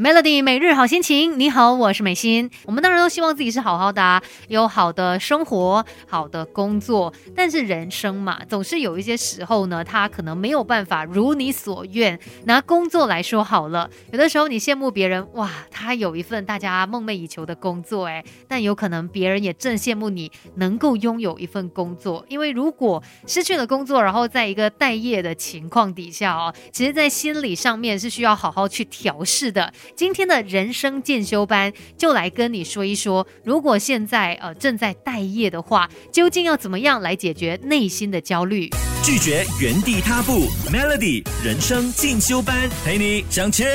Melody 每日好心情，你好，我是美心。我们当然都希望自己是好好的啊，有好的生活、好的工作。但是人生嘛，总是有一些时候呢，他可能没有办法如你所愿。拿工作来说好了，有的时候你羡慕别人，哇，他有一份大家梦寐以求的工作，哎，但有可能别人也正羡慕你能够拥有一份工作。因为如果失去了工作，然后在一个待业的情况底下哦，其实，在心理上面是需要好好去调试的。今天的人生进修班就来跟你说一说，如果现在呃正在待业的话，究竟要怎么样来解决内心的焦虑？拒绝原地踏步，Melody 人生进修班陪你向前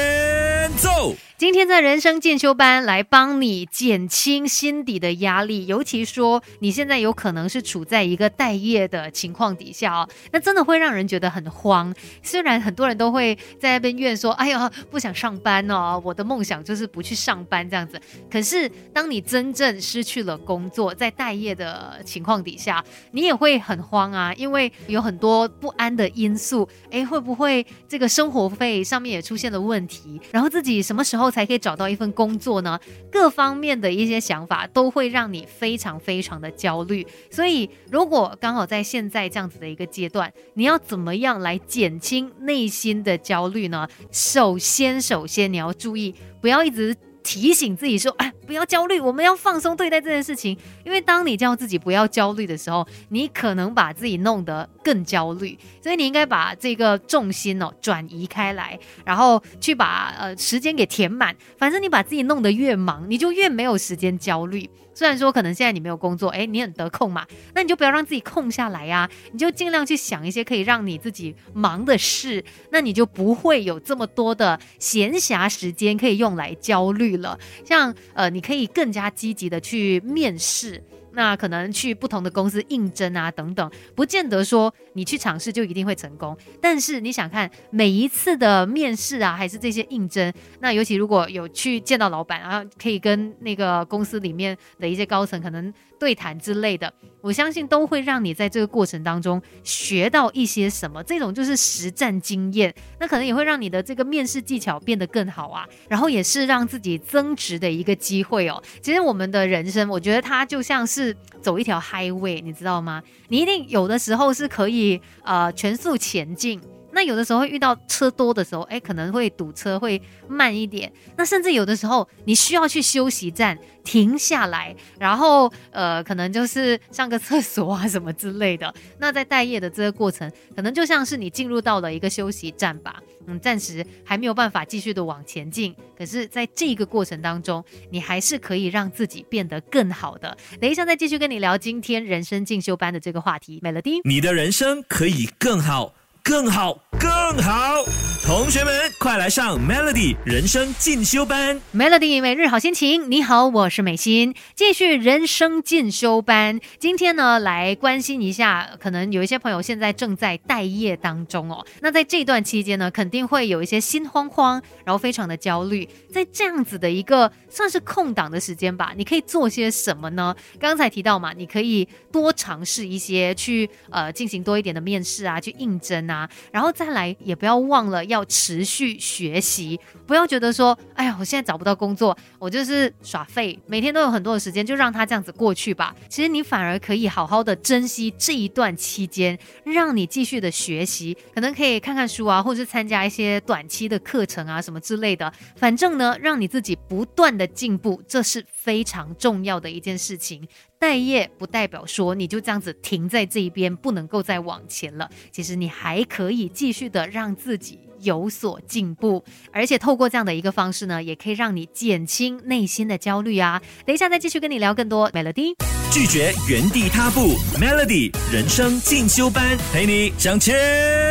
走。今天在人生进修班来帮你减轻心底的压力，尤其说你现在有可能是处在一个待业的情况底下哦，那真的会让人觉得很慌。虽然很多人都会在那边怨说：“哎呀，不想上班哦，我的梦想就是不去上班这样子。”可是当你真正失去了工作，在待业的情况底下，你也会很慌啊，因为有很多不安的因素。哎，会不会这个生活费上面也出现了问题？然后自己什么时候？才可以找到一份工作呢？各方面的一些想法都会让你非常非常的焦虑。所以，如果刚好在现在这样子的一个阶段，你要怎么样来减轻内心的焦虑呢？首先，首先你要注意，不要一直。提醒自己说：“，不要焦虑，我们要放松对待这件事情。因为当你叫自己不要焦虑的时候，你可能把自己弄得更焦虑。所以你应该把这个重心哦转移开来，然后去把呃时间给填满。反正你把自己弄得越忙，你就越没有时间焦虑。”虽然说可能现在你没有工作，哎，你很得空嘛，那你就不要让自己空下来呀，你就尽量去想一些可以让你自己忙的事，那你就不会有这么多的闲暇时间可以用来焦虑了。像呃，你可以更加积极的去面试。那可能去不同的公司应征啊，等等，不见得说你去尝试就一定会成功。但是你想看每一次的面试啊，还是这些应征，那尤其如果有去见到老板，然后可以跟那个公司里面的一些高层可能对谈之类的，我相信都会让你在这个过程当中学到一些什么。这种就是实战经验，那可能也会让你的这个面试技巧变得更好啊。然后也是让自己增值的一个机会哦。其实我们的人生，我觉得它就像是。走一条 highway，你知道吗？你一定有的时候是可以呃全速前进，那有的时候会遇到车多的时候，哎，可能会堵车，会慢一点。那甚至有的时候你需要去休息站停下来，然后呃，可能就是上个厕所啊什么之类的。那在待业的这个过程，可能就像是你进入到了一个休息站吧。嗯，暂时还没有办法继续的往前进，可是在这个过程当中，你还是可以让自己变得更好的。等一下再继续跟你聊今天人生进修班的这个话题。美乐蒂你的人生可以更好。更好，更好！同学们，快来上 Melody 人生进修班。Melody 每日好心情，你好，我是美心，继续人生进修班。今天呢，来关心一下，可能有一些朋友现在正在待业当中哦。那在这段期间呢，肯定会有一些心慌慌，然后非常的焦虑。在这样子的一个算是空档的时间吧，你可以做些什么呢？刚才提到嘛，你可以多尝试一些，去呃进行多一点的面试啊，去应征啊。然后再来，也不要忘了要要持续学习，不要觉得说，哎呀，我现在找不到工作，我就是耍废，每天都有很多的时间，就让它这样子过去吧。其实你反而可以好好的珍惜这一段期间，让你继续的学习，可能可以看看书啊，或是参加一些短期的课程啊，什么之类的。反正呢，让你自己不断的进步，这是非常重要的一件事情。待业不代表说你就这样子停在这一边，不能够再往前了。其实你还可以继续的让自己有所进步，而且透过这样的一个方式呢，也可以让你减轻内心的焦虑啊。等一下再继续跟你聊更多 Melody，拒绝原地踏步，Melody 人生进修班陪你向前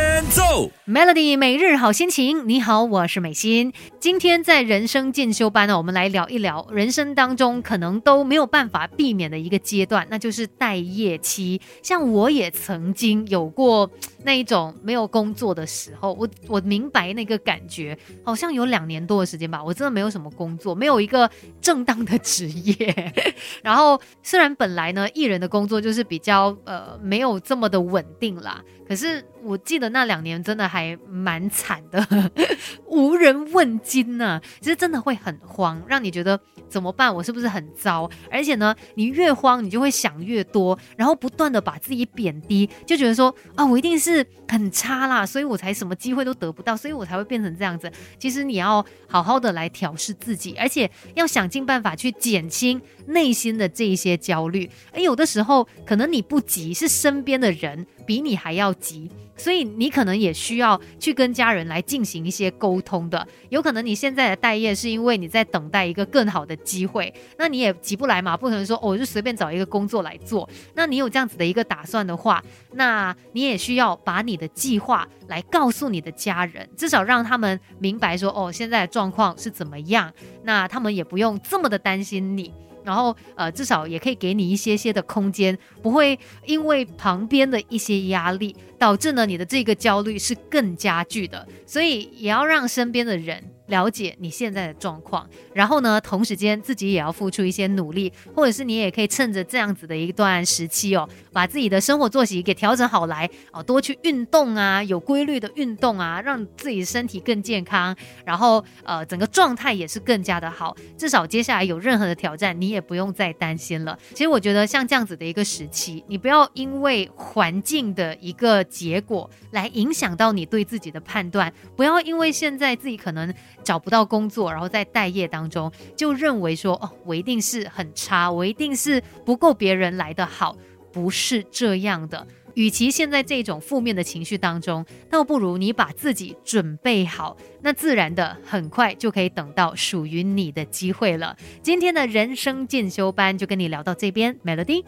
Melody 每日好心情，你好，我是美心。今天在人生进修班呢，我们来聊一聊人生当中可能都没有办法避免的一个阶段，那就是待业期。像我也曾经有过那一种没有工作的时候，我我明白那个感觉，好像有两年多的时间吧，我真的没有什么工作，没有一个正当的职业。然后虽然本来呢，艺人的工作就是比较呃没有这么的稳定啦。可是我记得那两年真的还蛮惨的，无人问津呢。其实真的会很慌，让你觉得怎么办？我是不是很糟？而且呢，你越慌，你就会想越多，然后不断的把自己贬低，就觉得说啊，我一定是很差啦，所以我才什么机会都得不到，所以我才会变成这样子。其实你要好好的来调试自己，而且要想尽办法去减轻内心的这一些焦虑。诶有的时候可能你不急，是身边的人。比你还要急，所以你可能也需要去跟家人来进行一些沟通的。有可能你现在的待业是因为你在等待一个更好的机会，那你也急不来嘛，不可能说哦，就随便找一个工作来做。那你有这样子的一个打算的话，那你也需要把你的计划来告诉你的家人，至少让他们明白说哦，现在的状况是怎么样，那他们也不用这么的担心你。然后，呃，至少也可以给你一些些的空间，不会因为旁边的一些压力，导致呢你的这个焦虑是更加剧的。所以也要让身边的人。了解你现在的状况，然后呢，同时间自己也要付出一些努力，或者是你也可以趁着这样子的一段时期哦，把自己的生活作息给调整好来哦，多去运动啊，有规律的运动啊，让自己身体更健康，然后呃，整个状态也是更加的好。至少接下来有任何的挑战，你也不用再担心了。其实我觉得像这样子的一个时期，你不要因为环境的一个结果来影响到你对自己的判断，不要因为现在自己可能。找不到工作，然后在待业当中，就认为说哦，我一定是很差，我一定是不够别人来的好，不是这样的。与其现在这种负面的情绪当中，倒不如你把自己准备好，那自然的很快就可以等到属于你的机会了。今天的人生进修班就跟你聊到这边，Melody。